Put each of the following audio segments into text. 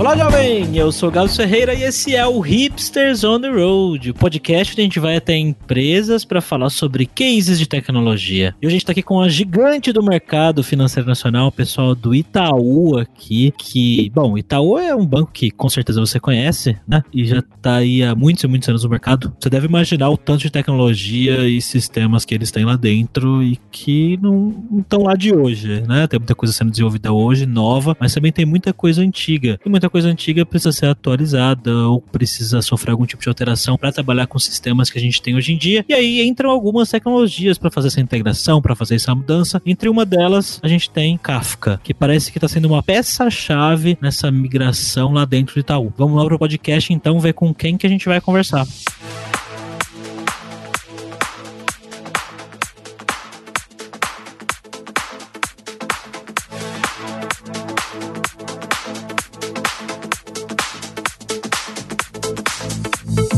Olá, jovem! Eu sou Galo Ferreira e esse é o Hipsters on the Road, o podcast onde a gente vai até empresas para falar sobre cases de tecnologia. E hoje a gente está aqui com a gigante do mercado financeiro nacional, o pessoal do Itaú aqui, que, bom, Itaú é um banco que com certeza você conhece, né? E já está aí há muitos e muitos anos no mercado. Você deve imaginar o tanto de tecnologia e sistemas que eles têm lá dentro e que não estão lá de hoje, né? Tem muita coisa sendo desenvolvida hoje, nova, mas também tem muita coisa antiga. E muita coisa antiga precisa ser atualizada ou precisa sofrer algum tipo de alteração para trabalhar com sistemas que a gente tem hoje em dia. E aí entram algumas tecnologias para fazer essa integração, para fazer essa mudança. Entre uma delas, a gente tem Kafka, que parece que está sendo uma peça-chave nessa migração lá dentro do Itaú. Vamos lá para o podcast então ver com quem que a gente vai conversar.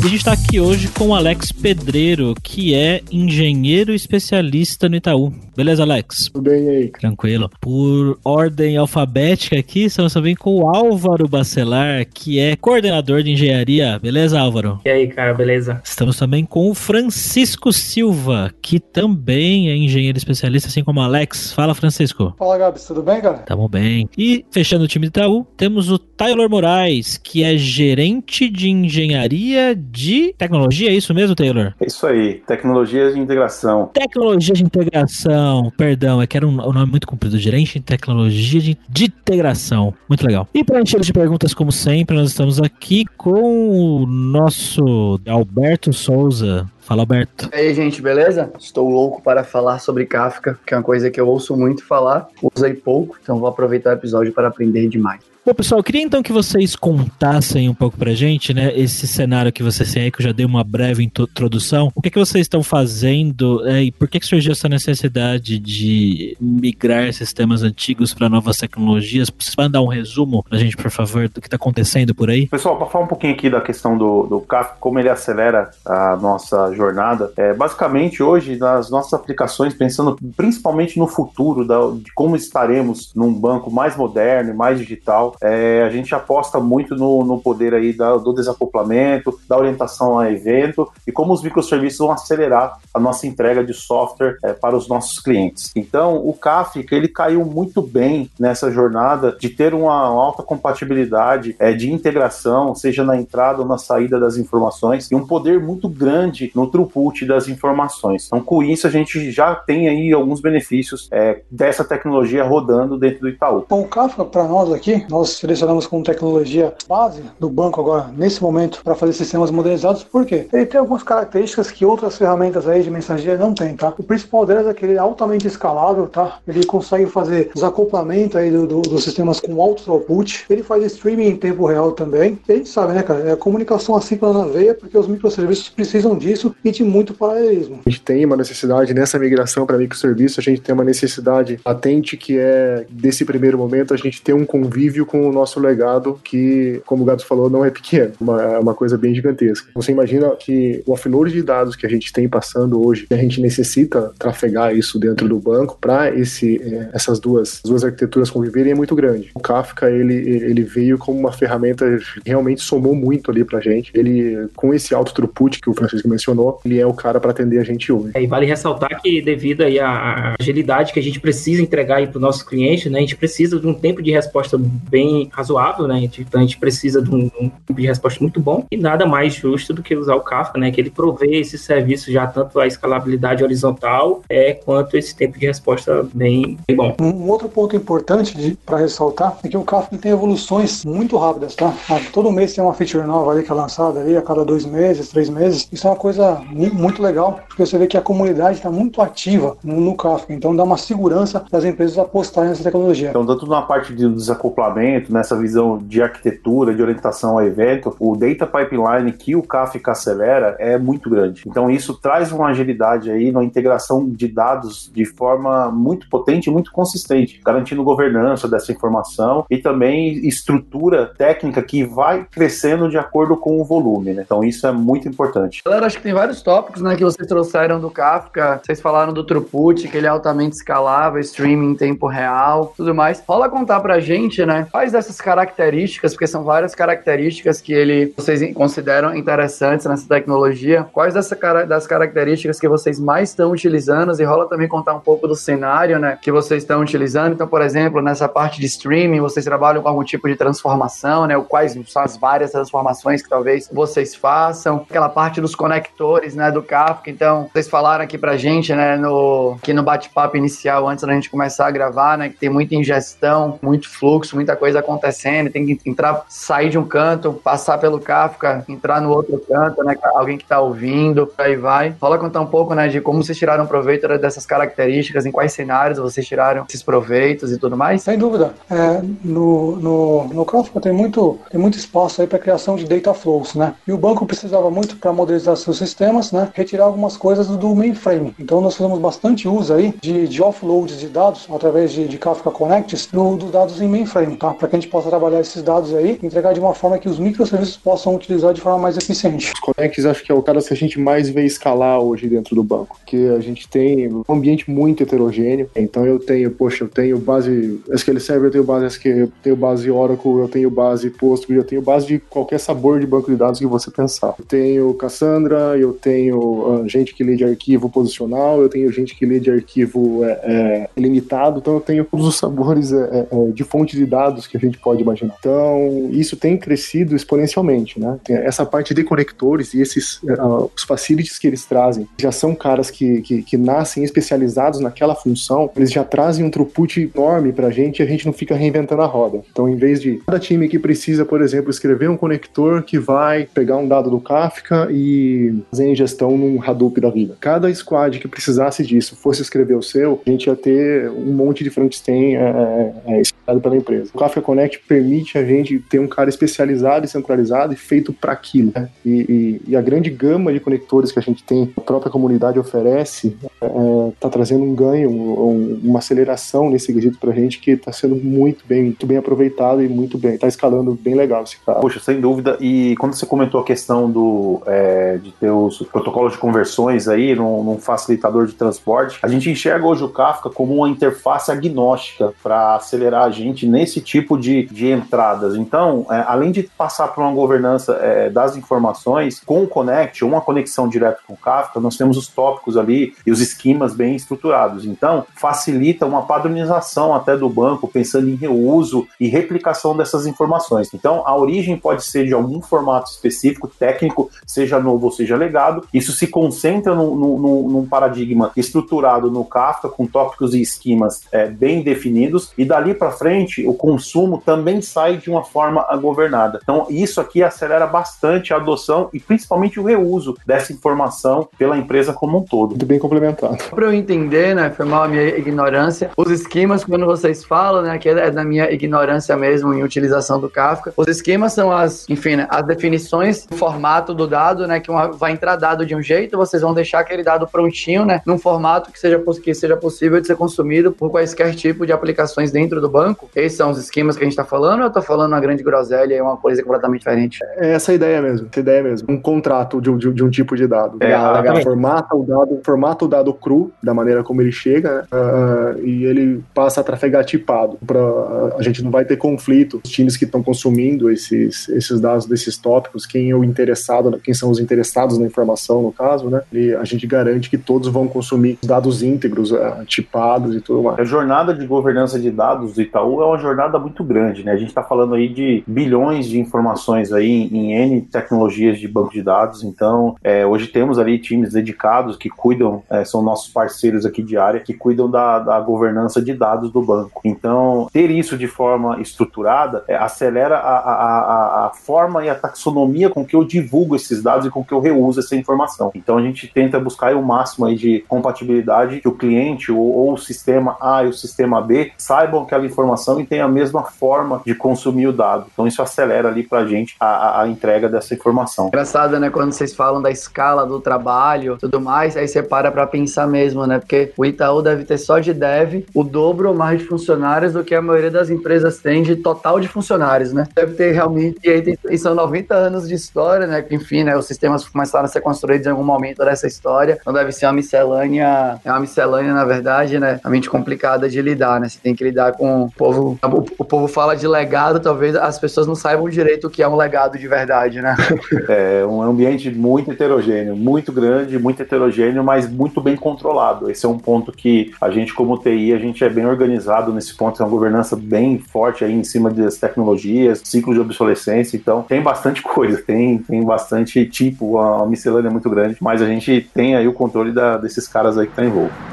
E a gente está aqui hoje com o Alex Pedreiro, que é engenheiro especialista no Itaú. Beleza, Alex? Tudo bem aí? Tranquilo. Por ordem alfabética aqui, estamos também com o Álvaro Bacelar, que é coordenador de engenharia. Beleza, Álvaro? E aí, cara, beleza? Estamos também com o Francisco Silva, que também é engenheiro especialista, assim como o Alex. Fala, Francisco. Fala, Gabs, tudo bem, cara? Tamo bem. E fechando o time do Itaú, temos o Taylor Moraes, que é gerente de engenharia de tecnologia, é isso mesmo, Taylor? É isso aí, tecnologias de integração. Tecnologia de integração, perdão, é que era um, um nome muito comprido, gerente de tecnologia de, de integração. Muito legal. E para encher de perguntas, como sempre, nós estamos aqui com o nosso Alberto Souza. Fala, Alberto. E aí, gente, beleza? Estou louco para falar sobre Kafka, que é uma coisa que eu ouço muito falar, usei pouco, então vou aproveitar o episódio para aprender demais. Bom, pessoal, eu queria então que vocês contassem um pouco pra gente, né, esse cenário que vocês têm aí, que eu já dei uma breve introdução. O que, que vocês estão fazendo é, e por que, que surgiu essa necessidade de migrar sistemas antigos para novas tecnologias? Vocês podem dar um resumo pra gente, por favor, do que está acontecendo por aí? Pessoal, para falar um pouquinho aqui da questão do, do Kafka, como ele acelera a nossa jornada, é, basicamente hoje, nas nossas aplicações, pensando principalmente no futuro, da, de como estaremos num banco mais moderno e mais digital, é, a gente aposta muito no, no poder aí da, do desacoplamento, da orientação a evento e como os microserviços vão acelerar a nossa entrega de software é, para os nossos clientes. Então, o Kafka ele caiu muito bem nessa jornada de ter uma alta compatibilidade é, de integração, seja na entrada ou na saída das informações, e um poder muito grande no throughput das informações. Então, com isso, a gente já tem aí alguns benefícios é, dessa tecnologia rodando dentro do Itaú. Bom, o Kafka, para nós aqui, nós selecionamos como tecnologia base do banco agora, nesse momento, para fazer sistemas modernizados, por quê? Ele tem algumas características que outras ferramentas aí de mensageria não tem, tá? O principal delas é que ele é altamente escalável, tá? Ele consegue fazer desacoplamento aí do, do, dos sistemas com alto throughput, ele faz streaming em tempo real também. E a gente sabe, né, cara? É comunicação assíncrona na veia, porque os microserviços precisam disso e de muito paralelismo. A gente tem uma necessidade nessa migração para microserviço, a gente tem uma necessidade latente que é, desse primeiro momento, a gente ter um convívio com o nosso legado, que, como o Gato falou, não é pequeno, uma, é uma coisa bem gigantesca. Você imagina que o offload de dados que a gente tem passando hoje, a gente necessita trafegar isso dentro do banco para esse é, essas duas, duas arquiteturas conviverem é muito grande. O Kafka ele, ele veio como uma ferramenta realmente somou muito ali pra gente. Ele com esse alto throughput que o Francisco mencionou, ele é o cara para atender a gente hoje. É, e vale ressaltar que devido aí à agilidade que a gente precisa entregar aí para o nosso cliente, né, a gente precisa de um tempo de resposta bem razoável, né? Então a gente precisa de um, um tempo de resposta muito bom e nada mais justo do que usar o Kafka, né? Que ele provê esse serviço já tanto a escalabilidade horizontal é, quanto esse tempo de resposta bem, bem bom. Um outro ponto importante para ressaltar é que o Kafka tem evoluções muito rápidas, tá? Todo mês tem uma feature nova ali que é lançada ali a cada dois meses, três meses. Isso é uma coisa coisa muito legal, porque você vê que a comunidade está muito ativa no, no, Kafka, então dá uma segurança para as empresas apostarem nessa tecnologia. Então, tanto na parte de desacoplamento, nessa visão de arquitetura, de orientação ao evento, o data pipeline que o Kafka acelera é muito grande. Então, isso traz uma agilidade aí na integração de dados de forma muito potente e muito consistente, garantindo governança dessa informação e também estrutura técnica que vai crescendo de acordo com o volume. Né? Então, isso é muito importante. Galera, acho que tem vários tópicos né, que vocês trouxeram do Kafka. Vocês falaram do throughput, que ele é altamente escalável, streaming em tempo real, tudo mais. Rola contar pra gente, né, quais dessas características, porque são várias características que ele vocês consideram interessantes nessa tecnologia, quais dessa, das características que vocês mais estão utilizando e rola também contar um pouco do cenário, né, que vocês estão utilizando. Então, por exemplo, nessa parte de streaming, vocês trabalham com algum tipo de transformação, né, quais são as várias transformações que talvez vocês façam, aquela parte dos conectores, né, do Kafka. Então, vocês falaram aqui pra gente, né, no, aqui no bate-papo inicial, antes da gente começar a gravar, né, que tem muita ingestão, muito fluxo, muita coisa acontecendo, tem que entrar, sair de um canto, passar pelo Kafka, entrar no outro canto, né, alguém que tá ouvindo, aí vai. Fala contar um pouco, né, de como vocês tiraram proveito dessas características, em quais cenários vocês tiraram esses proveitos e tudo mais? Sem dúvida. É, no, no, no Kafka tem muito, tem muito espaço aí para criação de data flows, né? E o banco precisava muito para modelizar seus sistemas, né? Retirar algumas coisas do mainframe. Então nós fazemos bastante uso aí de, de offloads de dados através de, de Kafka Connects dos do dados em mainframe, tá? Para que a gente possa trabalhar esses dados aí entregar de uma forma que os microserviços possam utilizar de forma mais eficiente. Os Connects acho que é o cara que a gente mais vê escalar hoje dentro do banco, porque a gente tem um ambiente muito heterogêneo. Então eu tenho, poxa, eu tenho base SQL Server, eu tenho base SQL, eu tenho base Oracle, eu tenho base Postgre, eu tenho base de qualquer sabor de banco de dados que você pensar. Eu tenho Cassandra, eu tenho uh, gente que lê de arquivo posicional, eu tenho gente que lê de arquivo é, é, limitado, então eu tenho todos os sabores é, é, de fonte de dados que a gente pode imaginar. Então isso tem crescido exponencialmente, né? Essa parte de conectores e esses uh, os facilities que eles trazem já são caras que, que, que nascem especializados naquela função, eles já trazem um throughput enorme pra gente e a gente não fica reinventando a roda. Então, em vez de cada time que precisa, por exemplo, escrever um conector que vai pegar um dado do Kafka e fazer ingestão num Hadoop da vida. Cada squad que precisasse disso fosse escrever o seu, a gente ia ter um monte de Frankenstein é, é, espalhado pela empresa. O Kafka Connect permite a gente ter um cara especializado e centralizado e feito para aquilo. Né? E, e, e, a grande gama de conectores que a gente tem, a própria comunidade oferece, está é, tá trazendo um ganho, um, uma aceleração nesse quesito para a gente que está sendo muito bem, muito bem aproveitado e muito bem, está escalando bem legal esse cara. Poxa, sem dúvida. E quando você comentou a questão do é, de ter os protocolos de conversões aí num, num, facilitador de transporte, a gente enxerga hoje o Kafka como uma interface agnóstica para acelerar a gente nesse tipo de, de entradas. Então, é, além de passar por uma governança é, das informações com o Connect, uma conexão direta com o Kafka, nós temos os tópicos ali e os esquemas bem estruturados. Então, facilita uma padronização até do banco, pensando em reuso e replicação dessas informações. Então, a origem pode ser de algum formato específico, técnico, seja novo ou seja legado. Isso se concentra no, no, num paradigma estruturado no Kafka, com tópicos e esquemas é, bem definidos, e dali para frente o consumo também sai de uma forma governada. Então, isso aqui acelera bastante a adoção e principalmente o reuso dessa informação pela empresa como um todo. Muito bem complementado. Para eu entender, né, foi mal a minha ignorância, os esquemas, quando vocês falam, né, que é da minha ignorância mesmo em utilização do Kafka, os esquemas são as, enfim, né, as definições, o formato do dado, né, que uma, vai entrar dado de um jeito, vocês vão deixar aquele dado prontinho, né, num formato que seja, que seja possível de ser consumido por quaisquer tipo de aplicações dentro do banco. Esses são os esquemas que a gente está falando, ou eu estou falando uma grande groselha e uma coisa completamente diferente? É essa a ideia mesmo, essa ideia mesmo. Um contrato de, de, de um tipo de dado. É. Formata o dado, formata o dado cru, da maneira como ele chega, né, uh, e ele passa a trafegar tipado. Pra, uh, a gente não vai ter conflito. Os times que estão consumindo esses, esses dados desses tópicos, quem é o interessado, quem são os interessados na informação, no caso, né? E a gente garante que todos vão consumir dados íntegros, uh, tipados e tudo mais. A jornada de governança de dados do Itaú é uma jornada muito grande, né? A gente está falando aí de bilhões de informações aí em, N tecnologias de banco de dados. Então, é, hoje temos ali times dedicados que cuidam, é, são são nossos parceiros aqui de área que cuidam da, da governança de dados do banco. Então, ter isso de forma estruturada é, acelera a, a, a, a, forma e a taxonomia com que eu divulgo esses dados e com que eu reuso essa informação. Então, a gente tenta buscar o máximo aí de compatibilidade que o cliente ou, ou o sistema A e o sistema B saibam aquela informação e tenham a mesma forma de consumir o dado. Então, isso acelera ali para a gente a, entrega dessa informação. Engraçado, né? Quando vocês falam da escala do trabalho tudo mais, aí você para para pensar mesmo, né? Porque o Itaú deve ter só de dev o dobro ou mais de funcionários do que a maioria das empresas tem de total de funcionários, né? Deve ter realmente, e aí tem, e são 90 anos de história, né? Que, enfim, né? Os sistemas começaram a ser construídos em algum momento dessa história, então deve ser uma miscelânea, é uma miscelânea, na verdade, né? Realmente complicada de lidar, né? Você tem que lidar com o povo, o, povo fala de legado, talvez as pessoas não saibam direito o que é um legado de verdade, né? É um ambiente muito heterogêneo, muito grande, muito heterogêneo, mas muito bem controlado. Esse é um ponto que a gente, como TI, a gente é bem organizado nesse ponto, é uma governança bem forte aí em cima das tecnologias, ciclo de obsolescência, então tem bastante coisa, tem, tem bastante tipo, uma miscelânea muito grande, mas a gente tem aí o controle da, desses caras aí que estão tá envolvidos.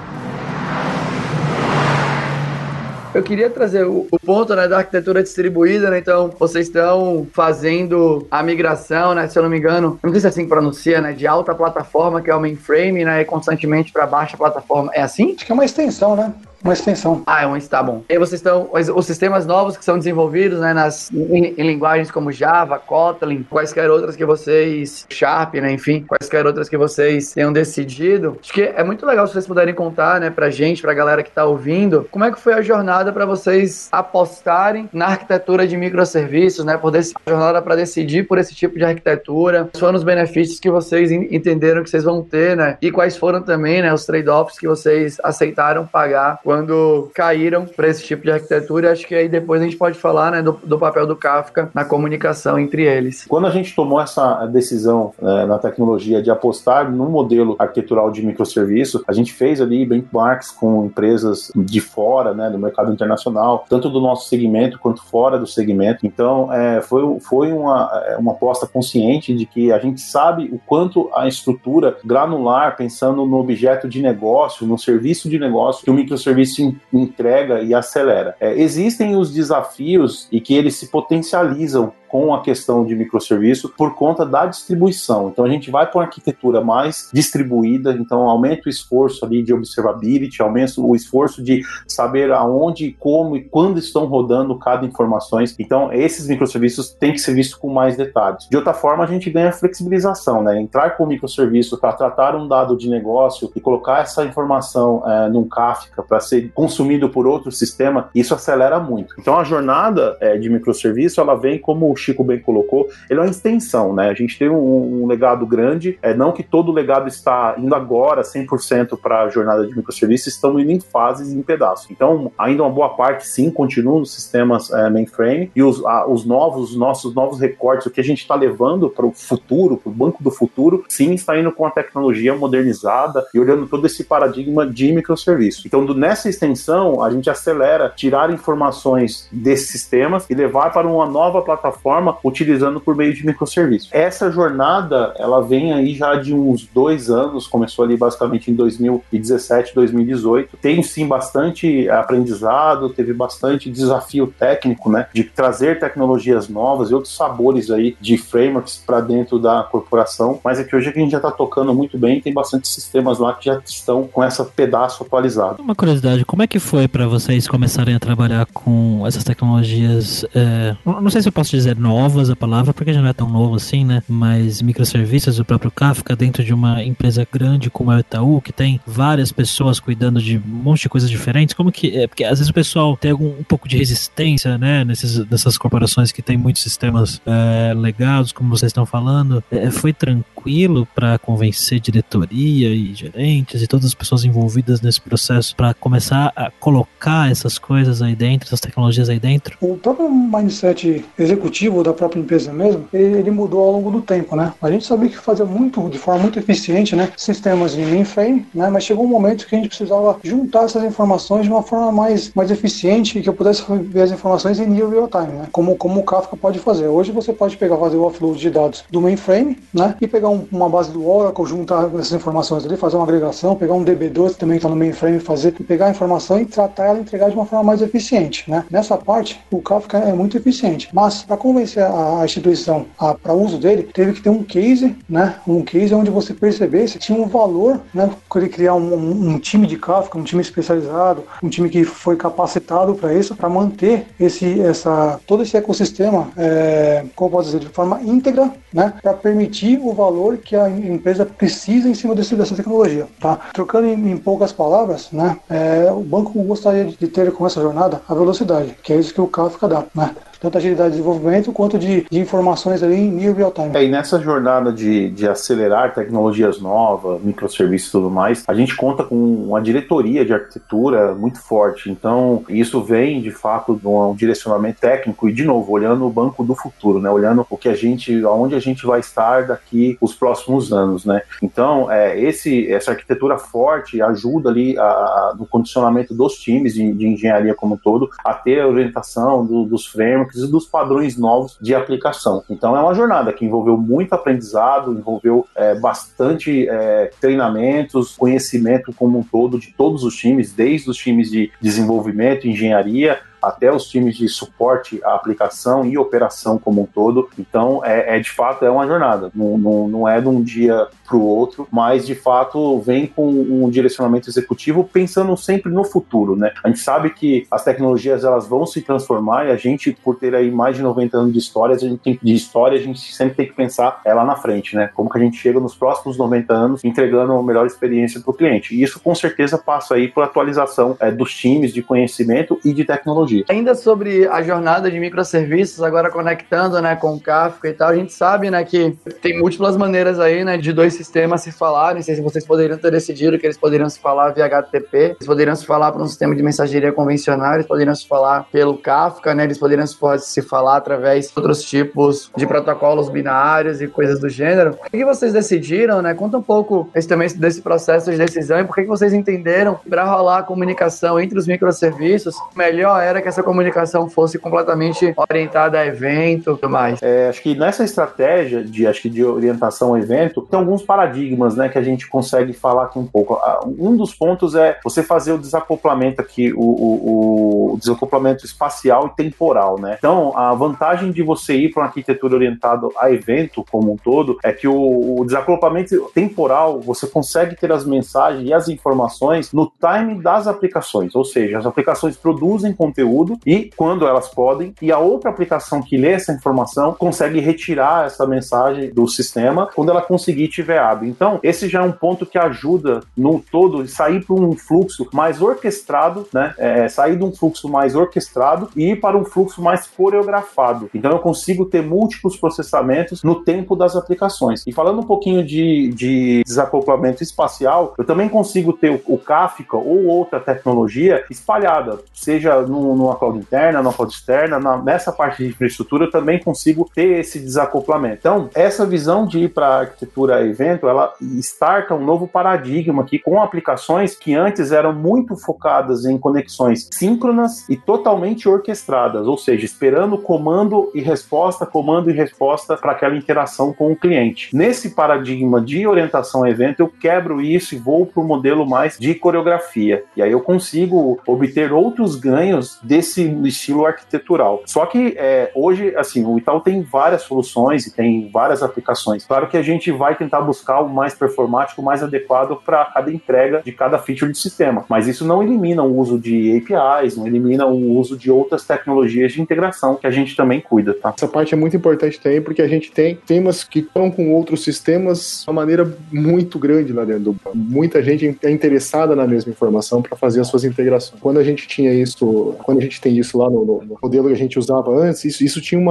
Eu queria trazer o, o, ponto né, da arquitetura distribuída, né? Então, vocês estão fazendo a migração, né? Se eu não me engano, não sei se é assim que pronuncia, né? De alta plataforma, que é o mainframe, né? E constantemente para baixa plataforma. É assim? Acho que é uma extensão, né? Uma extensão. Ah, é uma tá bom. E vocês estão. Os, os, sistemas novos que são desenvolvidos, né, nas, em, em, linguagens como Java, Kotlin, quaisquer outras que vocês. Sharp, né, enfim, quaisquer outras que vocês tenham decidido. Acho que é muito legal se vocês puderem contar, né, pra gente, pra galera que tá ouvindo, como é que foi a jornada para vocês apostarem na arquitetura de microserviços, né, por desse, a jornada para decidir por esse tipo de arquitetura, quais foram os benefícios que vocês entenderam que vocês vão ter, né, e quais foram também, né, os trade-offs que vocês aceitaram pagar quando caíram para esse tipo de arquitetura. Acho que aí depois a gente pode falar né, do, do, papel do Kafka na comunicação entre eles. Quando a gente tomou essa decisão né, na tecnologia de apostar no modelo arquitetural de microserviço, a gente fez ali benchmarks com empresas de fora, né, do mercado internacional, tanto do nosso segmento quanto fora do segmento. Então, é, foi, foi uma, é, uma aposta consciente de que a gente sabe o quanto a estrutura granular, pensando no objeto de negócio, no serviço de negócio que o microserviço serviço entrega e acelera. É, existem os desafios e que eles se potencializam com a questão de microserviço por conta da distribuição. Então a gente vai para uma arquitetura mais distribuída, então aumenta o esforço ali de observability, aumenta o esforço de saber aonde, como e quando estão rodando cada informações. Então esses microserviços têm que ser vistos com mais detalhes. De outra forma, a gente ganha flexibilização, né? Entrar com o microserviço para tratar um dado de negócio e colocar essa informação é, num Kafka para ser consumido por outro sistema, isso acelera muito. Então a jornada é, de microserviço ela vem como Chico bem colocou, ele é uma extensão, né? A gente tem um, um legado grande, é não que todo legado está indo agora 100% para a jornada de microserviços, estão indo em fases e em pedaços. Então, ainda uma boa parte sim continua nos sistemas é, mainframe e os, a, os novos, os nossos novos recortes, o que a gente está levando para o futuro, para o banco do futuro, sim está indo com a tecnologia modernizada e olhando todo esse paradigma de microserviço. Então, do, nessa extensão, a gente acelera tirar informações desses sistemas e levar para uma nova plataforma utilizando por meio de microserviços. Essa jornada, ela vem aí já de uns dois anos, começou ali basicamente em 2017, 2018. Tem sim bastante aprendizado, teve bastante desafio técnico, né, de trazer tecnologias novas e outros sabores aí de frameworks para dentro da corporação. Mas é que hoje a gente já está tocando muito bem, tem bastante sistemas lá que já estão com essa pedaço atualizado. Uma curiosidade, como é que foi para vocês começarem a trabalhar com essas tecnologias? É, não sei se eu posso dizer novas a palavra, porque já não é tão novo assim, né? Mas microserviços, o próprio Kafka, dentro de uma empresa grande como a Itaú, que tem várias pessoas cuidando de um monte de coisas diferentes, como que é? Porque às vezes o pessoal tem algum, um pouco de resistência, né? Nesses, nessas corporações que tem muitos sistemas é, legados, como vocês estão falando. É, foi tranquilo para convencer diretoria e gerentes e todas as pessoas envolvidas nesse processo para começar a colocar essas coisas aí dentro, essas tecnologias aí dentro? O próprio mindset executivo objetivo da própria empresa mesmo, ele, ele, mudou ao longo do tempo, né? A gente sabia que fazia muito, de forma muito eficiente, né, sistemas em mainframe, né, mas chegou um momento que a gente precisava juntar essas informações de uma forma mais, mais eficiente e que eu pudesse ver as informações em real time, né, como, como o Kafka pode fazer. Hoje você pode pegar, fazer o offload de dados do mainframe, né, e pegar um, uma base do Oracle, juntar essas informações ali, fazer uma agregação, pegar um DB2 também que está no mainframe, fazer, pegar a informação e tratar ela entregar de uma forma mais eficiente, né. Nessa parte, o Kafka é muito eficiente, mas para convencer a, a instituição para uso dele, teve que ter um case, né, um case onde você percebesse tinha um valor, né, ele criar um, um, um time de Kafka, um time especializado, um time que foi capacitado para isso, para manter esse, essa, todo esse ecossistema, é, como posso dizer, de forma íntegra, né, para permitir o valor que a empresa precisa em cima desse, dessa tecnologia. Tá? Trocando em, em poucas palavras, né, é, o banco gostaria de ter com essa jornada a velocidade, que é isso que o Kafka dá. Né? Tanto agilidade de desenvolvimento quanto de, de informações ali em nível real time. É, e nessa jornada de, de acelerar tecnologias novas, microserviços e tudo mais, a gente conta com uma diretoria de arquitetura muito forte. Então, isso vem de fato de um direcionamento técnico e, de novo, olhando o banco do futuro, né? Olhando o que a gente, aonde a gente vai estar daqui os próximos anos, né? Então, é, esse, essa arquitetura forte ajuda ali a, a, no condicionamento dos times de, de, engenharia como um todo a ter a orientação do, dos frameworks e dos padrões novos de aplicação. Então é uma jornada que envolveu muito aprendizado, envolveu é, bastante é, treinamentos, conhecimento como um todo de todos os times, desde os times de desenvolvimento, engenharia, até os times de suporte à aplicação e operação como um todo. Então, é, é de fato é uma jornada. Não, não, não é de um dia para o outro, mas de fato vem com um direcionamento executivo pensando sempre no futuro, né? A gente sabe que as tecnologias elas vão se transformar e a gente, por ter aí mais de 90 anos de história, a gente tem, de história, a gente sempre tem que pensar é lá na frente, né? Como que a gente chega nos próximos 90 anos entregando a melhor experiência para o cliente. E isso com certeza passa aí por atualização é, dos times de conhecimento e de tecnologia Ainda sobre a jornada de microserviços, agora conectando né, com o Kafka e tal, a gente sabe né, que tem múltiplas maneiras aí né, de dois sistemas se falarem. Não sei se vocês poderiam ter decidido que eles poderiam se falar via HTTP, eles poderiam se falar para um sistema de mensageria convencional, eles poderiam se falar pelo Kafka, né, eles poderiam se falar através de outros tipos de protocolos binários e coisas do gênero. Por que vocês decidiram? Né? Conta um pouco esse, também desse processo de decisão e por que vocês entenderam que para rolar a comunicação entre os microserviços, melhor era que essa comunicação fosse completamente orientada a evento e tudo mais. É, acho que nessa estratégia de, acho que de orientação ao evento, tem alguns paradigmas né, que a gente consegue falar aqui um pouco. Ah, um dos pontos é você fazer o desacoplamento aqui, o, o, o desacoplamento espacial e temporal. Né? Então, a vantagem de você ir para uma arquitetura orientada a evento como um todo é que o, o desacoplamento temporal você consegue ter as mensagens e as informações no time das aplicações, ou seja, as aplicações produzem conteúdo conteúdo e quando elas podem, e a outra aplicação que lê essa informação consegue retirar essa mensagem do sistema quando ela conseguir tiver hábil. Então, esse já é um ponto que ajuda no todo sair para um fluxo mais orquestrado, né? É, sair de um fluxo mais orquestrado e ir para um fluxo mais coreografado. Então, eu consigo ter múltiplos processamentos no tempo das aplicações. E falando um pouquinho de, de desacoplamento espacial, eu também consigo ter o, o Kafka ou outra tecnologia espalhada, seja no, numa cloud interna, numa cloud externa, na, nessa parte de infraestrutura eu também consigo ter esse desacoplamento. Então, essa visão de ir para a arquitetura evento, ela starta um novo paradigma aqui com aplicações que antes eram muito focadas em conexões síncronas e totalmente orquestradas, ou seja, esperando comando e resposta, comando e resposta para aquela interação com o cliente. Nesse paradigma de orientação a evento, eu quebro isso e vou para o modelo mais de coreografia. E aí eu consigo obter outros ganhos desse estilo arquitetural. Só que é, hoje, assim, o Itaú tem várias soluções e tem várias aplicações. Claro que a gente vai tentar buscar o mais performático, o mais adequado para cada entrega de cada feature do sistema. Mas isso não elimina o uso de APIs, não elimina o uso de outras tecnologias de integração que a gente também cuida, tá? Essa parte é muito importante também porque a gente tem temas que estão com outros sistemas de uma maneira muito grande lá dentro. Muita gente é interessada na mesma informação para fazer as suas integrações. Quando a gente tinha isso, quando a gente tem isso lá no, no, modelo que a gente usava antes, isso, isso tinha um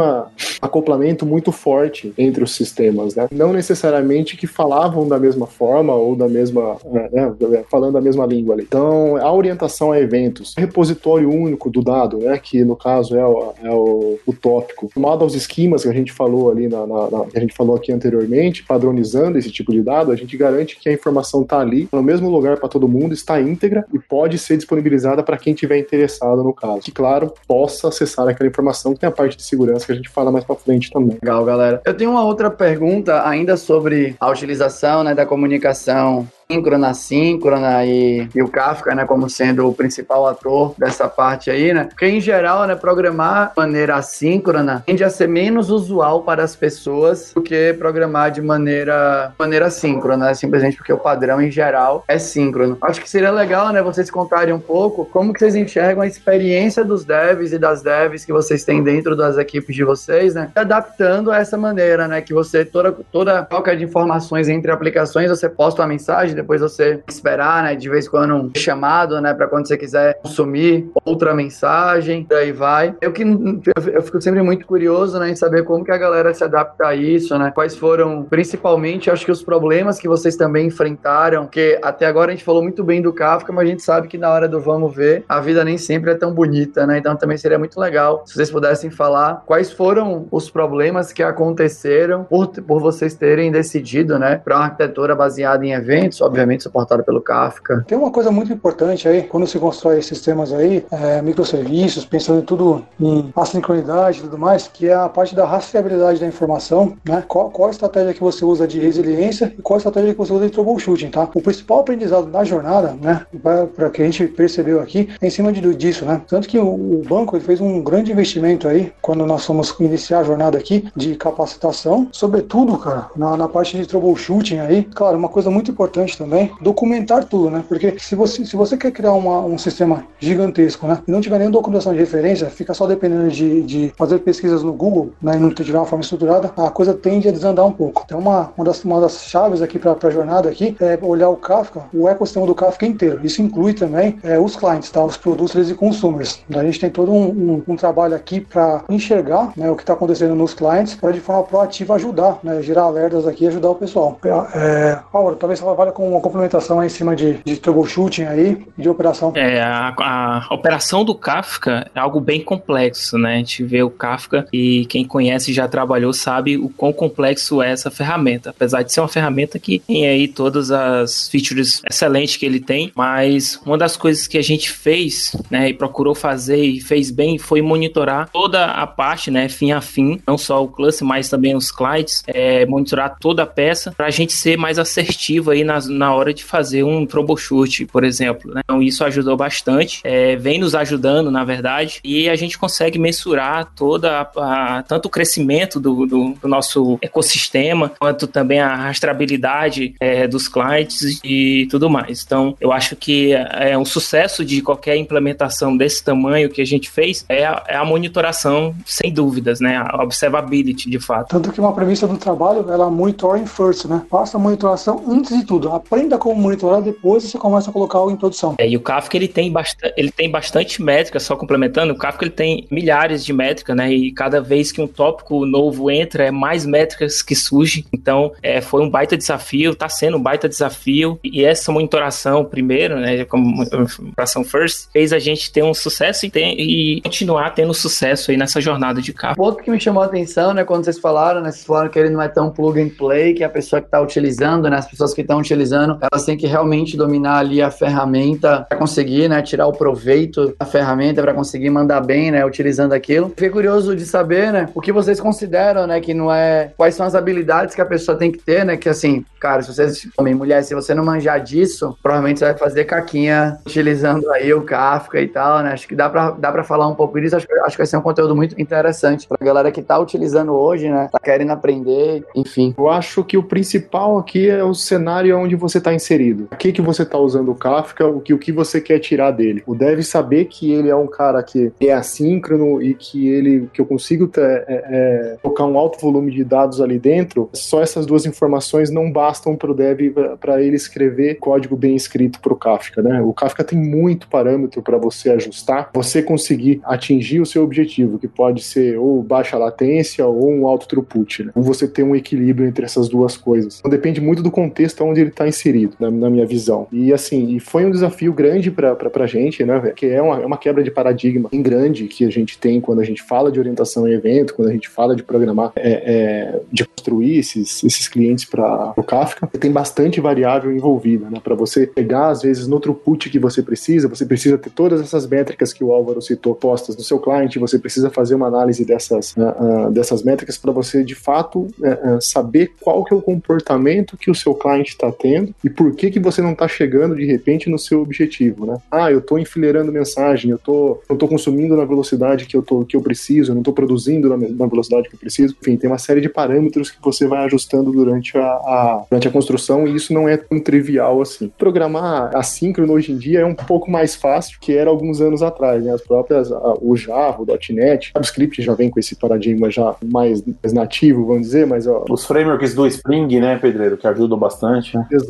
acoplamento muito forte entre os sistemas, né? Não necessariamente que falavam da mesma forma ou da mesma, né, né falando a mesma língua ali. Então, a orientação a eventos, repositório único do dado, né? Que no caso é o, é o, o tópico, tomado aos esquemas que a gente falou ali na, na, na, que a gente falou aqui anteriormente, padronizando esse tipo de dado, a gente garante que a informação está ali no mesmo lugar para todo mundo, está íntegra e pode ser disponibilizada para quem tiver interessado no caso. Que claro, possa acessar aquela informação que tem a parte de segurança que a gente fala mais para frente também. Legal, galera. Eu tenho uma outra pergunta ainda sobre a utilização né, da comunicação síncrona, síncrona e, e, o Kafka, né, como sendo o principal ator dessa parte aí, né? Porque em geral, né, programar de maneira assíncrona tende a ser menos usual para as pessoas do que programar de maneira maneira síncrona, né? simplesmente porque o padrão em geral é síncrono. Acho que seria legal, né, vocês contarem um pouco como que vocês enxergam a experiência dos devs e das devs que vocês têm dentro das equipes de vocês, né, adaptando a essa maneira, né, que você toda toda troca de informações entre aplicações, você posta uma mensagem depois você esperar, né, de vez em quando um chamado, né, para quando você quiser consumir outra mensagem, daí vai. Eu que eu fico sempre muito curioso, né, em saber como que a galera se adapta a isso, né? Quais foram, principalmente, acho que os problemas que vocês também enfrentaram, que até agora a gente falou muito bem do Kafka, mas a gente sabe que na hora do vamos ver, a vida nem sempre é tão bonita, né? Então também seria muito legal se vocês pudessem falar quais foram os problemas que aconteceram por, por vocês terem decidido, né, para uma arquitetura baseada em eventos, obviamente suportado pelo Kafka. Tem uma coisa muito importante aí, quando se constrói sistemas aí, é, microserviços, pensando em tudo em assincronidade e tudo mais, que é a parte da rastreabilidade da informação, né? Qual, qual a estratégia que você usa de resiliência e qual a estratégia que você usa de troubleshooting, tá? O principal aprendizado da jornada, né, para que a gente percebeu aqui, é em cima de, disso, né? Tanto que o, o banco fez um grande investimento aí, quando nós fomos iniciar a jornada aqui, de capacitação, sobretudo, cara, na, na parte de troubleshooting aí. Claro, uma coisa muito importante também, documentar tudo, né? Porque se você, se você quer criar uma, um sistema gigantesco, né? E não tiver nenhuma documentação de referência, fica só dependendo de, de fazer pesquisas no Google, né? E não tiver uma forma estruturada, a coisa tende a desandar um pouco. Então, uma, uma, das, uma das chaves aqui para a jornada aqui é olhar o Kafka, o ecossistema do Kafka inteiro. Isso inclui também é, os clientes, tá? Os produtos e consumers. A gente tem todo um, um, um trabalho aqui para enxergar né, o que está acontecendo nos clientes para de forma proativa ajudar, né? Gerar alertas aqui e ajudar o pessoal. É, Laura, talvez ela vale com uma complementação em cima de, de troubleshooting aí, de operação. É, a, a, operação do Kafka é algo bem complexo, né? A gente vê o Kafka e quem conhece já trabalhou sabe o quão complexo é essa ferramenta. Apesar de ser uma ferramenta que tem aí todas as features excelentes que ele tem, mas uma das coisas que a gente fez, né, e procurou fazer e fez bem foi monitorar toda a parte, né, fim a fim, não só o cluster, mas também os clients, é, monitorar toda a peça para a gente ser mais assertivo aí na, na hora de fazer um troubleshoot, por exemplo. Né? Então isso ajudou bastante, é, vem nos ajudando, na verdade, e a gente consegue mensurar toda a, a tanto o crescimento do, do, do, nosso ecossistema, quanto também a rastreabilidade é, dos clientes e tudo mais. Então eu acho que é um sucesso de qualquer implementação desse tamanho que a gente fez é a, é a monitoração, sem dúvidas, né? A observability, de fato. Tanto que uma premissa do trabalho, ela monitoring first, né? Faça a monitoração antes de tudo. Aprenda como monitorar, depois você começa a colocar algo em produção. É, e o Kafka ele tem, bastante, ele tem bastante métrica, só complementando, o Kafka ele tem milhares de métricas, né? E cada vez que um tópico novo entra, é mais métricas que surgem. Então, é, foi um baita desafio, tá sendo um baita desafio. E essa monitoração, primeiro, né, como monitoração first, fez a gente ter um sucesso e, ter, e continuar tendo sucesso aí nessa jornada de Kafka. Outro que me chamou a atenção, né, quando vocês falaram, né, vocês falaram que ele não é tão plug and play, que a pessoa que está utilizando, né, as pessoas que estão utilizando, elas têm que realmente dominar ali a ferramenta para conseguir, né, tirar o proveito da ferramenta para conseguir mandar bem, né, utilizando aquilo. Fiquei curioso de saber, né, o que vocês consideram, né, que não é quais são as habilidades que a pessoa tem que ter, né, que assim, cara, se vocês, homem, mulher, se você não manjar disso, provavelmente você vai fazer caquinha utilizando aí o Kafka e tal, né? Acho que dá para dá para falar um pouco disso, acho, acho que vai ser um conteúdo muito interessante pra galera que tá utilizando hoje, né, tá querendo aprender, enfim. Eu acho que o principal aqui é o cenário onde você está inserido, a que, que você está usando o Kafka, o que, o que você quer tirar dele. O dev saber que ele é um cara que é assíncrono e que ele que eu consigo ter, é, é, tocar um alto volume de dados ali dentro, só essas duas informações não bastam para o dev para ele escrever código bem escrito para o Kafka. Né? O Kafka tem muito parâmetro para você ajustar, você conseguir atingir o seu objetivo, que pode ser ou baixa latência ou um alto throughput. Né? Ou você ter um equilíbrio entre essas duas coisas. Então depende muito do contexto onde ele está inserido, na, na, minha visão. E assim, e foi um desafio grande para a gente, né, que é uma, é uma quebra de paradigma em grande que a gente tem quando a gente fala de orientação em evento, quando a gente fala de programar, é, é, de construir esses, esses clientes para o Kafka. Tem bastante variável envolvida, né, para você pegar, às vezes, no throughput que você precisa, você precisa ter todas essas métricas que o Álvaro citou postas no seu cliente, você precisa fazer uma análise dessas, uh, uh, dessas métricas para você, de fato, uh, saber qual que é o comportamento que o seu cliente está tendo e por que que você não está chegando, de repente, no seu objetivo, né? Ah, eu estou enfileirando mensagem, eu tô, não estou consumindo na velocidade que eu, tô, que eu preciso, eu não estou produzindo na, na, velocidade que eu preciso. Enfim, tem uma série de parâmetros que você vai ajustando durante a, a, durante a construção e isso não é tão trivial assim. Programar assíncrono hoje em dia é um pouco mais fácil que era alguns anos atrás, né? As próprias, a, o Java, o .NET, o JavaScript já vem com esse paradigma já mais, mais nativo, vamos dizer, mas... Ó, Os frameworks do Spring, né, Pedreiro, que ajudam bastante. Né? Exato,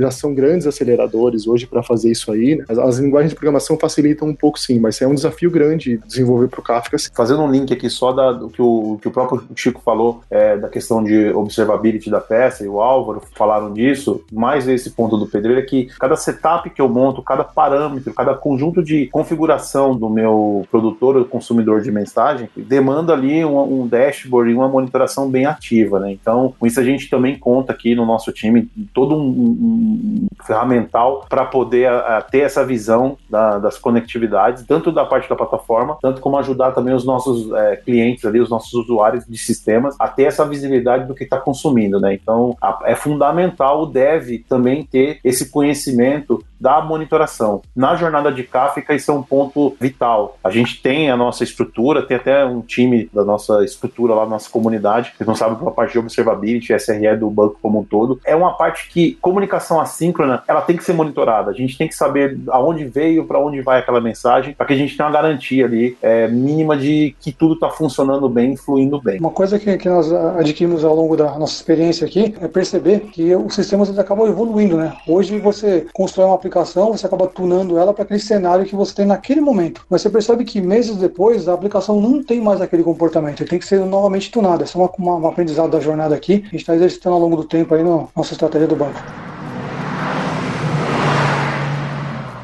já são grandes aceleradores hoje para fazer isso aí, né? As, as, linguagens de programação facilitam um pouco sim, mas é um desafio grande desenvolver para o Kafka. Fazendo um link aqui só da, do que o, que o próprio Chico falou, é, da questão de observability da peça, e o Álvaro falaram disso, mais esse ponto do Pedreiro é que cada setup que eu monto, cada parâmetro, cada conjunto de configuração do meu produtor ou consumidor de mensagem demanda ali um, um dashboard e uma monitoração bem ativa, né? Então, com isso a gente também conta aqui no nosso time todo um, um, um ferramental para poder a, a, ter essa visão da, das conectividades, tanto da parte da plataforma, tanto como ajudar também os nossos é, clientes ali, os nossos usuários de sistemas a ter essa visibilidade do que está consumindo, né? Então, a, é fundamental o dev também ter esse conhecimento da monitoração. Na jornada de Kafka, isso é um ponto vital. A gente tem a nossa estrutura, tem até um time da nossa estrutura lá, nossa comunidade, que não sabe a parte de observability, SRE do banco como um todo. É uma parte que comunicação assíncrona, ela tem que ser monitorada. A gente tem que saber aonde veio, para onde vai aquela mensagem, para que a gente tenha uma garantia ali é, mínima de que tudo está funcionando bem, fluindo bem. Uma coisa que, que nós adquirimos ao longo da nossa experiência aqui é perceber que os sistemas acabam evoluindo, né? Hoje você constrói uma aplicação, você acaba tunando ela para aquele cenário que você tem naquele momento. Mas você percebe que meses depois a aplicação não tem mais aquele comportamento, tem que ser novamente tunada. Essa é uma, uma, uma aprendizado da jornada aqui. A gente está exercitando ao longo do tempo aí na no, nossa estratégia do banco.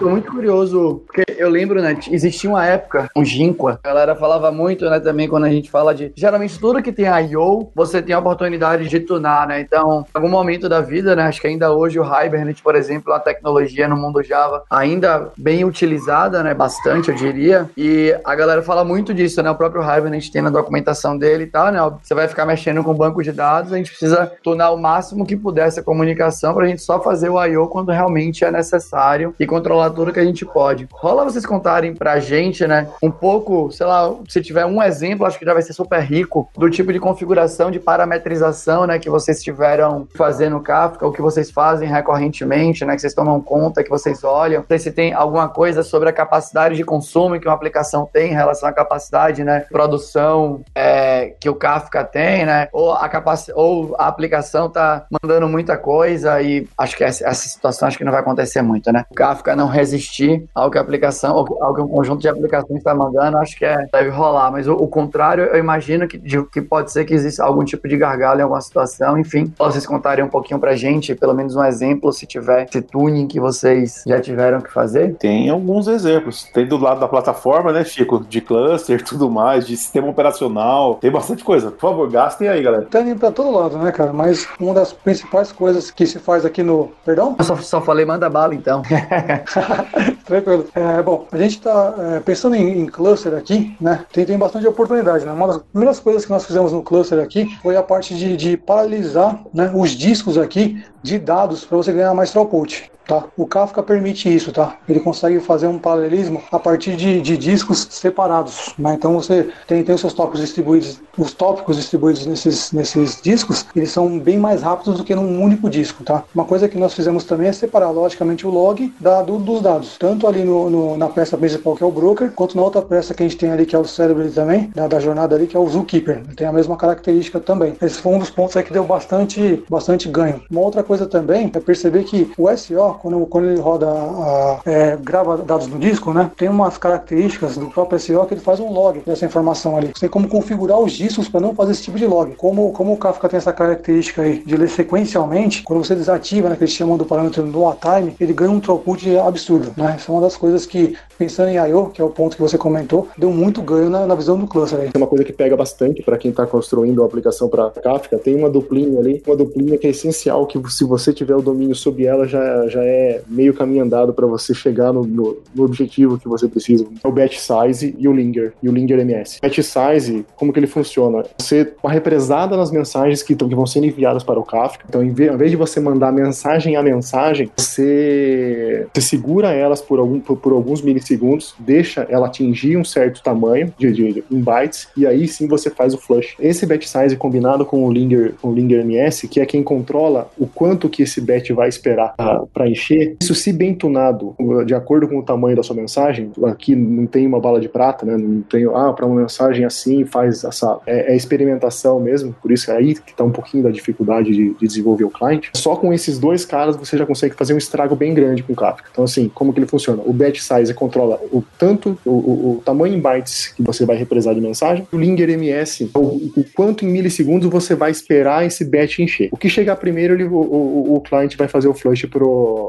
Tô muito curioso, porque eu lembro, né, existia uma época, um Ginqua, a galera falava muito, né, também quando a gente fala de, geralmente tudo que tem I.O., você tem a oportunidade de tunar, né, então, em algum momento da vida, né, acho que ainda hoje o Hibernate, por exemplo, a tecnologia no mundo Java ainda bem utilizada, né, bastante, eu diria, e a galera fala muito disso, né, o próprio Hibernate tem na documentação dele e tal, né, você vai ficar mexendo com banco de dados, a gente precisa tunar o máximo que puder essa comunicação pra gente só fazer o I.O. quando realmente é necessário e controlar tudo que a gente pode. Rola vocês contarem pra gente, né, um pouco, sei lá, se tiver um exemplo, acho que já vai ser super rico, do tipo de configuração de parametrização, né, que vocês estiveram fazendo Kafka, o que vocês fazem recorrentemente, né, que vocês tomam conta, que vocês olham. Não sei se tem alguma coisa sobre a capacidade de consumo que uma aplicação tem em relação à capacidade, né, produção é, que o Kafka tem, né, ou a ou a aplicação tá mandando muita coisa e acho que essa, essa situação acho que não vai acontecer muito, né. O Kafka não resistir ao que a aplicação, ao que um conjunto de aplicações está mandando, acho que é, deve rolar. Mas o, o contrário, eu imagino que, de, que pode ser que exista algum tipo de gargalo em alguma situação. Enfim, vocês contarem um pouquinho pra gente, pelo menos um exemplo, se tiver esse tuning que vocês já tiveram que fazer? Tem alguns exemplos. Tem do lado da plataforma, né, Chico? De cluster, tudo mais, de sistema operacional. Tem bastante coisa. Por favor, gastem aí, galera. Tá indo pra todo lado, né, cara? Mas uma das principais coisas que se faz aqui no. Perdão? Eu só, só falei manda bala, então. Tranquilo. É, bom, a gente está é, pensando em, em, cluster aqui, né? Tem, tem bastante oportunidade, né? Uma das primeiras coisas que nós fizemos no cluster aqui foi a parte de, de paralisar né, os discos aqui de dados para você ganhar mais throughput. Tá? O Kafka permite isso, tá? Ele consegue fazer um paralelismo a partir de, de discos separados, né? Então você tem, tem os seus tópicos distribuídos, os tópicos distribuídos nesses, nesses discos, eles são bem mais rápidos do que num único disco, tá? Uma coisa que nós fizemos também é separar, logicamente, o log da, do, dos dados, tanto ali no, no, na peça principal, que é o broker, quanto na outra peça que a gente tem ali, que é o cérebro também, da, da jornada ali, que é o zookeeper. Tem a mesma característica também. Esse foi um dos pontos aí que deu bastante, bastante ganho. Uma outra coisa também é perceber que o SO, quando, quando ele roda, a, é, grava dados no disco, né, tem umas características do próprio SO que ele faz um log dessa informação ali. Você tem como configurar os discos para não fazer esse tipo de log. Como, como o Kafka tem essa característica aí de ler sequencialmente, quando você desativa, né, que eles chamam do parâmetro do time, ele ganha um throughput absurdo. Né? Isso é uma das coisas que, pensando em I.O., que é o ponto que você comentou, deu muito ganho na, na visão do cluster. Aí. É uma coisa que pega bastante para quem está construindo a aplicação para Kafka. Tem uma duplinha ali, uma duplinha que é essencial, que se você tiver o domínio sobre ela, já, já é meio caminho andado para você chegar no, no, no, objetivo que você precisa. É o batch size e o linger, e o linger MS. Batch size, como que ele funciona? Você, uma represada nas mensagens que, que vão sendo enviadas para o Kafka. Então, em vez, ao invés de você mandar mensagem a mensagem, você, você segura elas por, algum, por, por alguns milissegundos, deixa ela atingir um certo tamanho de, de, de, em bytes, e aí sim você faz o flush. Esse batch size combinado com o linger, com o linger MS, que é quem controla o quanto que esse batch vai esperar para encher, isso se bem tunado, de acordo com o tamanho da sua mensagem, aqui não tem uma bala de prata, né? Não tem, ah, para uma mensagem assim faz essa. É, é, experimentação mesmo, por isso é aí que está um pouquinho da dificuldade de, de, desenvolver o cliente. Só com esses dois caras você já consegue fazer um estrago bem grande com o Kafka. Então, assim, como que ele funciona? O batch size controla o tanto, o, o, o tamanho em bytes que você vai represar de mensagem, o linger MS, o, o, quanto em milissegundos você vai esperar esse batch encher. O que chegar primeiro, ele, o, o, o cliente vai fazer o flush pro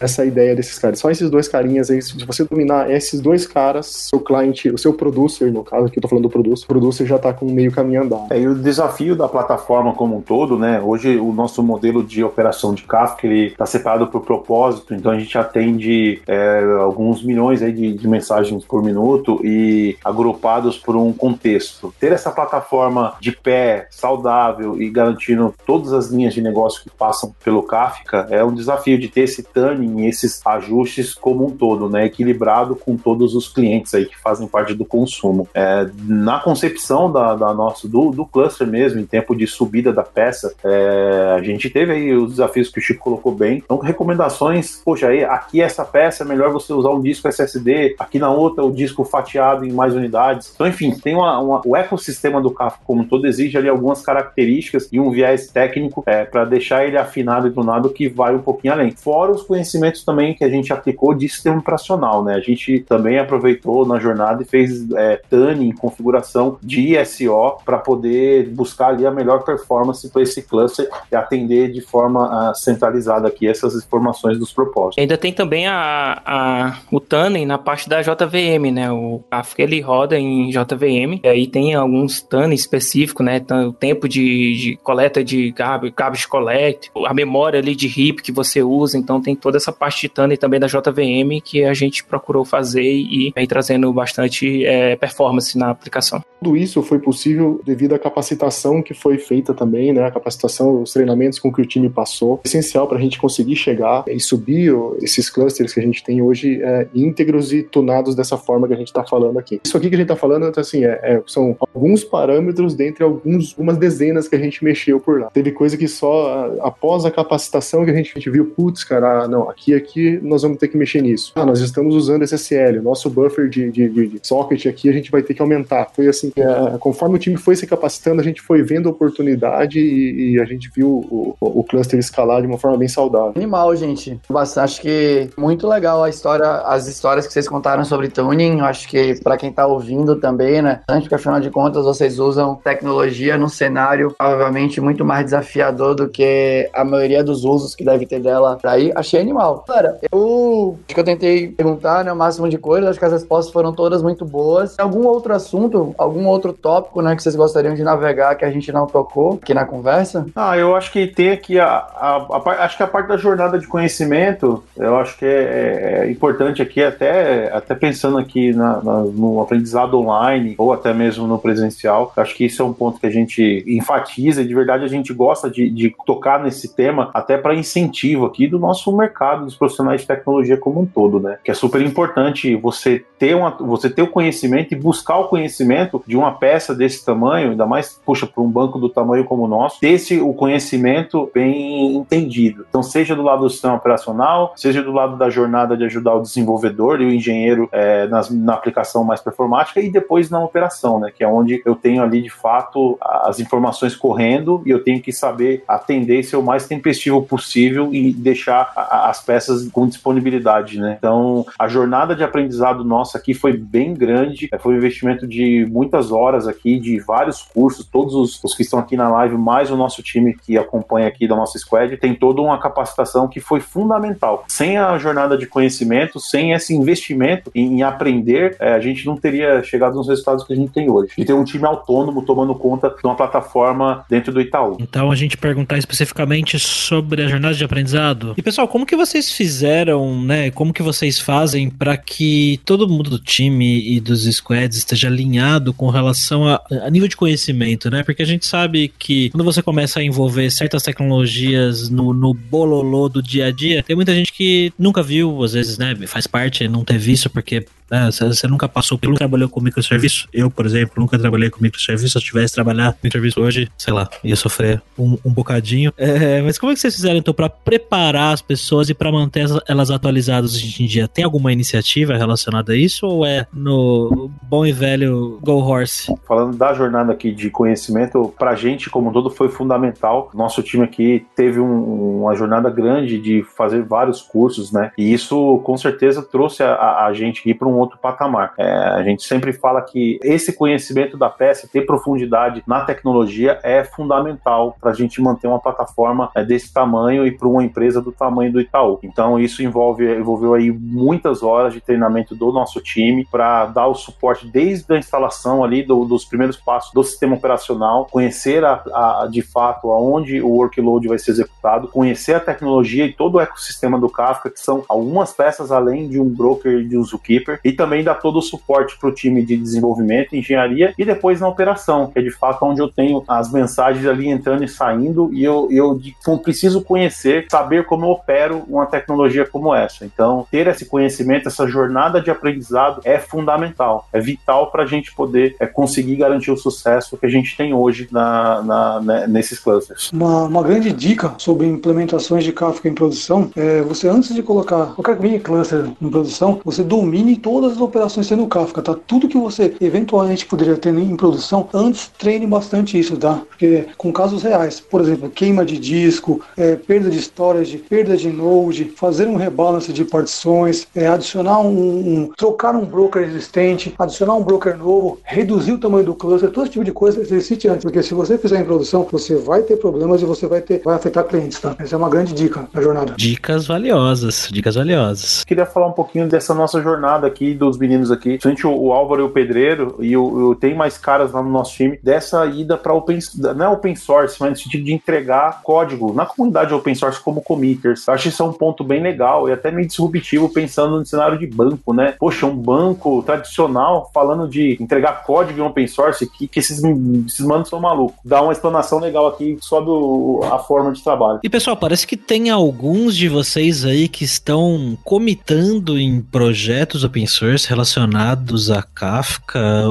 essa ideia desses caras. Só esses dois carinhas aí, se você dominar esses dois caras, seu cliente, o seu producer, no caso aqui eu tô falando do producer, o producer já tá com meio caminho andado. É, e o desafio da plataforma como um todo, né? Hoje o nosso modelo de operação de Kafka, ele está separado por propósito, então a gente atende é, alguns milhões aí de, de mensagens por minuto e agrupados por um contexto. Ter essa plataforma de pé, saudável e garantindo todas as linhas de negócio que passam pelo Kafka é um desafio de ter esse tuning, esses ajustes como um todo, né? Equilibrado com todos os clientes aí que fazem parte do consumo. É, na concepção da, da nossa, do, do cluster mesmo, em tempo de subida da peça, é, a gente teve aí os desafios que o Chico colocou bem. Então, recomendações, poxa, aí, aqui essa peça é melhor você usar um disco SSD, aqui na outra o disco fatiado em mais unidades. Então, enfim, tem uma, uma o ecossistema do Kafka como um todo exige ali algumas características e um viés técnico é, para deixar ele afinado e tunado que vai um pouquinho além. Fora os conhecimentos também que a gente aplicou de sistema operacional, né? A gente também aproveitou na jornada e fez é, tuning, configuração de ISO para poder buscar ali a melhor performance para esse cluster e atender de forma uh, centralizada aqui essas informações dos propósitos. Ainda tem também a, a, o tuning na parte da JVM, né? O Kafka ele roda em JVM, e aí tem alguns tuning específicos, né? O tempo de, de coleta de garbage collect, a memória ali de RIP que você usa, então tem toda essa parte de tuning também da JVM que a gente procurou fazer e trazendo bastante é, performance na aplicação. Tudo isso foi possível devido à capacitação que foi feita também, né? A capacitação, os treinamentos com que o time passou, essencial para a gente conseguir chegar e subir esses clusters que a gente tem hoje é, íntegros e tunados dessa forma que a gente está falando aqui. Isso aqui que a gente está falando, então, assim, é, é, são alguns parâmetros dentre alguns, umas dezenas que a gente mexeu por lá. Teve coisa que só após a capacitação que a gente, a gente viu, putz, cara, ah, não, aqui, aqui nós vamos ter que mexer nisso. Ah, nós estamos usando SSL, nosso buffer de, de, de, de socket aqui a gente vai ter que aumentar. Foi assim, é, conforme o time foi se capacitando, a gente foi vendo a oportunidade e, e a gente viu o, o, cluster escalar de uma forma bem saudável. Animal, gente. Bastante, acho que muito legal a história, as histórias que vocês contaram sobre tuning. Acho que para quem tá ouvindo também, né? Porque afinal de contas vocês usam tecnologia num cenário provavelmente muito mais desafiador do que a maioria dos usos que deve ter dela aí. Achei animal. Cara, eu acho que eu tentei perguntar, né, o máximo de coisas. Acho que as respostas foram todas muito boas. Algum outro assunto, algum outro tópico, né, que vocês gostariam de navegar que a gente não tocou aqui na conversa? Ah, eu acho que tem aqui a, a, a acho que a parte da jornada de conhecimento, eu acho que é, é importante aqui, até, até pensando aqui na, na, no aprendizado online ou até mesmo no presencial. Acho que isso é um ponto que a gente enfatiza e de verdade a gente gosta de, de tocar nesse tema até para incentivo aqui do nosso nosso mercado dos profissionais de tecnologia como um todo, né? Que é super importante você ter, uma, você ter o conhecimento e buscar o conhecimento de uma peça desse tamanho, ainda mais, puxa, para um banco do tamanho como o nosso, ter esse, o conhecimento bem entendido. Então, seja do lado do sistema operacional, seja do lado da jornada de ajudar o desenvolvedor e o engenheiro é, nas, na aplicação mais performática e depois na operação, né? Que é onde eu tenho ali de fato as informações correndo e eu tenho que saber atender ser o mais tempestivo possível e deixar as peças com disponibilidade, né? Então, a jornada de aprendizado nossa aqui foi bem grande, é, foi um investimento de muitas horas aqui, de vários cursos, todos os, os que estão aqui na live, mais o nosso time que acompanha aqui da nossa squad, tem toda uma capacitação que foi fundamental. Sem a jornada de conhecimento, sem esse investimento em, em aprender, é, a gente não teria chegado nos resultados que a gente tem hoje. E ter um time autônomo tomando conta de uma plataforma dentro do Itaú. Então a gente perguntar especificamente sobre a jornada de aprendizado. E pessoal, como que vocês fizeram, né? Como que vocês fazem para que todo mundo do time e dos squads esteja alinhado com relação a, a, nível de conhecimento, né? Porque a gente sabe que quando você começa a envolver certas tecnologias no, no bololô do dia a dia, tem muita gente que nunca viu, às vezes, né? Faz parte não ter visto, porque né, você nunca passou pelo trabalhou com microserviço. Eu, por exemplo, nunca trabalhei com microserviço. Se eu tivesse trabalhar com microserviço hoje, sei lá, ia sofrer um, um bocadinho. É, mas como é que vocês fizeram então para preparar as pessoas e para manter elas atualizadas hoje em dia? Tem alguma iniciativa relacionada a isso ou é no bom e velho Go Horse? Falando da jornada aqui de conhecimento, pra gente como um todo foi fundamental. Nosso time aqui teve um, uma jornada grande de fazer vários cursos, né? E isso com certeza trouxe a, a gente aqui para um outro patamar. É, a gente sempre fala que esse conhecimento da peça, ter profundidade na tecnologia é fundamental para a gente manter uma plataforma é, desse tamanho e para uma empresa do tamanho do Itaú. Então isso envolve envolveu aí muitas horas de treinamento do nosso time para dar o suporte desde a instalação ali do, dos primeiros passos do sistema operacional, conhecer a, a, de fato aonde o workload vai ser executado, conhecer a tecnologia e todo o ecossistema do Kafka, que são algumas peças além de um broker e de um zookeeper, e também dar todo o suporte para o time de desenvolvimento, engenharia e depois na operação, que é de fato onde eu tenho as mensagens ali entrando e saindo e eu, eu preciso conhecer, saber como eu opero uma tecnologia como essa. Então, ter esse conhecimento, essa jornada de aprendizado é fundamental, é vital para a gente poder é, conseguir garantir o sucesso que a gente tem hoje na, na né, nesses clusters. Uma, uma grande dica sobre implementações de Kafka em produção é você, antes de colocar qualquer cluster em produção, você domine todas as operações sendo Kafka, tá? Tudo que você eventualmente poderia ter em produção, antes treine bastante isso, tá? Porque com casos reais, por exemplo, queima de disco, é, perda de storage, perda de node, fazer um rebalance de partições, é, adicionar um, um, trocar um broker existente, adicionar um broker novo, reduzir o tamanho do cluster, todo esse tipo de coisa exercite antes, porque se você fizer em produção, você vai ter problemas e você vai ter, vai afetar clientes, tá? Essa é uma grande dica da jornada. Dicas valiosas, dicas valiosas. Queria falar um pouquinho dessa nossa jornada aqui dos meninos aqui, principalmente o, o Álvaro e o Pedreiro, e eu, tem mais caras lá no nosso time, dessa ida para open, não é open source, mas no sentido de entregar código na comunidade open source como committers. Eu acho isso é um ponto bem legal e até meio disruptivo pensando no cenário de banco, né? Poxa, um banco tradicional falando de entregar código em open source, que, que esses, esses manos são malucos. Dá uma explanação legal aqui sobre o, a forma de trabalho. E pessoal, parece que tem alguns de vocês aí que estão comitando em projetos open source relacionados a Kafka?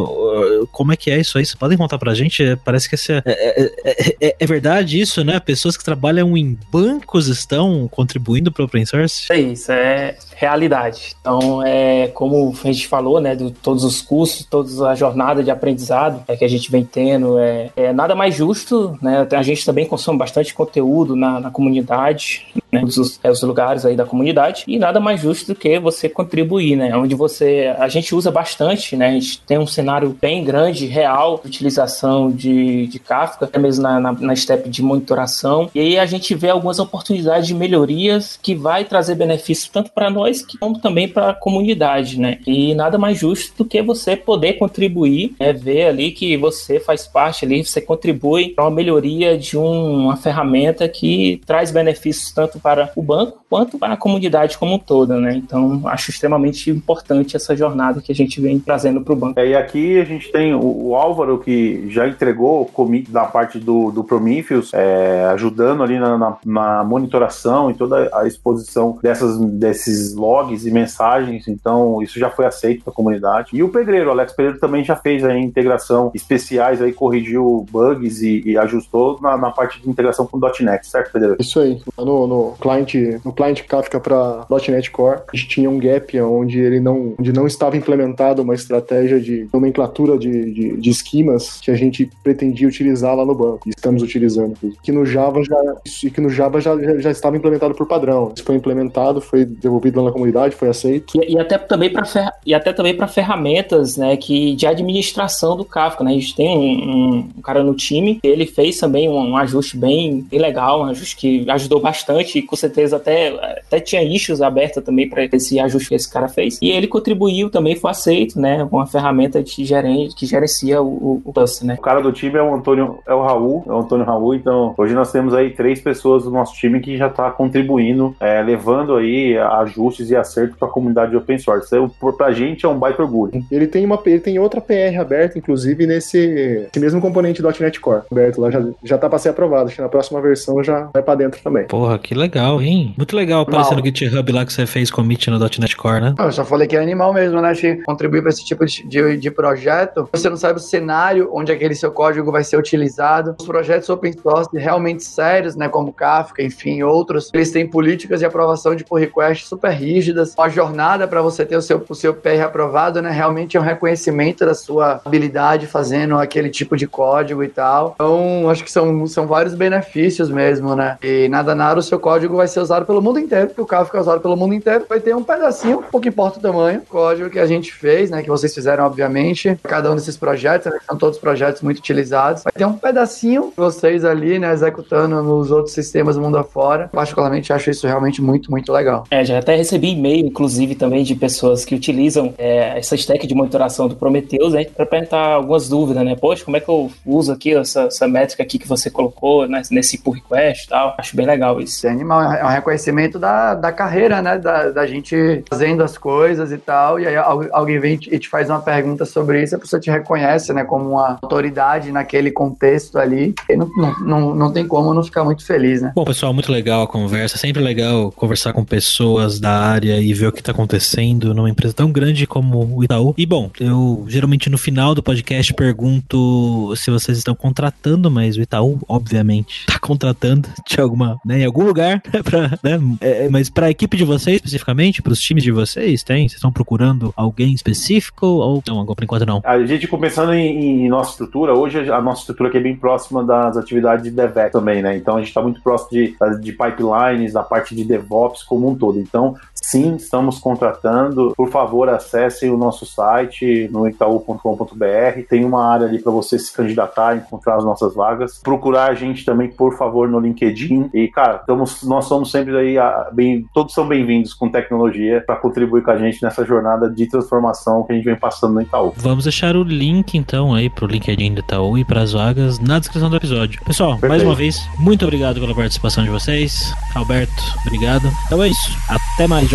Como é que é isso aí? Vocês podem contar pra gente? Parece que esse é, é, é, é, é verdade isso, né? Pessoas que trabalham em bancos estão contribuindo para o open source? É isso, é realidade. Então, é como a gente falou, né, de todos os cursos, toda a jornada de aprendizado é, que a gente vem tendo, é, é nada mais justo, né? A gente também consome bastante conteúdo na, na comunidade, né, os, é, os lugares aí da comunidade, e nada mais justo do que você contribuir, né? Onde você, a gente usa bastante, né? A gente tem um cenário bem grande, real, utilização de, de Kafka, até mesmo na, na, na step de monitoração, e aí a gente vê algumas oportunidades de melhorias que vai trazer benefícios tanto para nós nós, como também para a comunidade, né? E nada mais justo do que você poder contribuir, né? ver ali que você faz parte ali, você contribui para uma melhoria de um, uma ferramenta que traz benefícios tanto para o banco quanto para a comunidade como um todo, né? Então, acho extremamente importante essa jornada que a gente vem trazendo para o banco. É, e aqui gente tem o, o Álvaro que já entregou da parte do, do Prometheus, é, ajudando ali na, na, na, monitoração e toda a exposição dessas, desses logs e mensagens. Então, isso já foi aceito pela comunidade. E o Pedreiro, o Alex Pedreiro também já fez a integração especiais aí, corrigiu bugs e, e ajustou na, na, parte de integração com o .NET, certo, Pedreiro? Isso aí. No, no client, no client Kafka para .NET Core, a gente tinha um gap onde ele não, onde não estava implementado uma estratégia de nomenclatura de, de, de esquemas que a gente pretendia utilizar lá no banco. E estamos utilizando. Que no Java já, que no Java já, já, estava implementado por padrão. Isso foi implementado, foi devolvido lá na comunidade, foi aceito. E, e até também para e até também para ferramentas, né, que de administração do Kafka, né? A gente tem um, um cara no time, ele fez também um, um, ajuste bem, bem legal, um ajuste que ajudou bastante e com certeza até até tinha issues aberta também para esse ajuste que esse cara fez. E ele contribuiu também, foi aceito, né? Uma ferramenta de gerente que gerencia o, o cluster, né? O cara do time é o Antônio, é o Raul, é o Antônio Raul. Então, hoje nós temos aí três pessoas do nosso time que já está contribuindo, é, levando aí ajustes e acertos para a comunidade de open source. Então, pra gente é um baita orgulho. Ele tem uma, ele tem outra PR aberta, inclusive nesse, mesmo componente do .NET Core aberto lá já já tá para ser aprovado. Acho que na próxima versão já vai para dentro também. Porra, que legal, hein? Muito legal aparecer no GitHub lá que você fez commit no .NET Core, né? Eu só falei que é animal mesmo, né? Contribuir para esse tipo de, de, de projeto. Você não sabe o cenário onde aquele seu código vai ser utilizado. Os projetos open source realmente sérios, né, como Kafka, enfim, outros, eles têm políticas de aprovação de pull request super rígidas. A jornada para você ter o seu, o seu PR aprovado, né, realmente é um reconhecimento da sua habilidade fazendo aquele tipo de código e tal. Então, acho que são, são vários benefícios mesmo, né? E nada nada o seu código vai ser usado pelo mundo inteiro, porque o Kafka é usado pelo mundo inteiro. Vai ter um pedacinho, pouco importa o tamanho, código que a gente fez, né, que vocês fizeram, obviamente, cada um desses projetos, né, são todos projetos muito utilizados. Vai ter um pedacinho de vocês ali, né, executando nos outros sistemas do mundo afora. Particularmente acho isso realmente muito, muito legal. É, já até recebi e-mail, inclusive, também de pessoas que utilizam é, essa stack de monitoração do Prometheus, né, para perguntar algumas dúvidas, né? Poxa, como é que eu uso aqui essa, essa métrica aqui que você colocou né, nesse pull request e tal? Acho bem legal isso. É animal, é um reconhecimento da, da carreira, né, da, da gente fazendo as coisas e tal, e aí alguém vem e te faz uma pergunta sobre isso, a pessoa te reconhece, né, como uma autoridade naquele contexto ali, não, não, não, não tem como não ficar muito feliz, né? Bom, pessoal, muito legal a conversa, sempre legal conversar com pessoas da área e ver o que está acontecendo numa empresa tão grande como o Itaú. E bom, eu geralmente no final do podcast pergunto se vocês estão contratando, mas o Itaú, obviamente, está contratando de alguma, né, em algum lugar, pra, né, é, mas para a equipe de vocês especificamente, para os times de vocês, tem? Vocês estão procurando alguém específico ou não? Agora por enquanto não. A gente começando em, em, nossa estrutura, hoje a nossa estrutura aqui é bem próxima das atividades de DevEx também, né? Então a gente está muito próximo de, de pipelines, da parte de DevOps como um todo. Então Sim, estamos contratando. Por favor, acessem o nosso site no itaú.com.br. Tem uma área ali para você se candidatar, encontrar as nossas vagas. Procurar a gente também, por favor, no LinkedIn. E, cara, estamos, nós somos sempre aí, bem, todos são bem-vindos com tecnologia para contribuir com a gente nessa jornada de transformação que a gente vem passando no Itaú. Vamos deixar o link, então, aí pro LinkedIn do Itaú e para as vagas na descrição do episódio. Pessoal, Perfeito. mais uma vez, muito obrigado pela participação de vocês. Alberto, obrigado. Então é isso. Até mais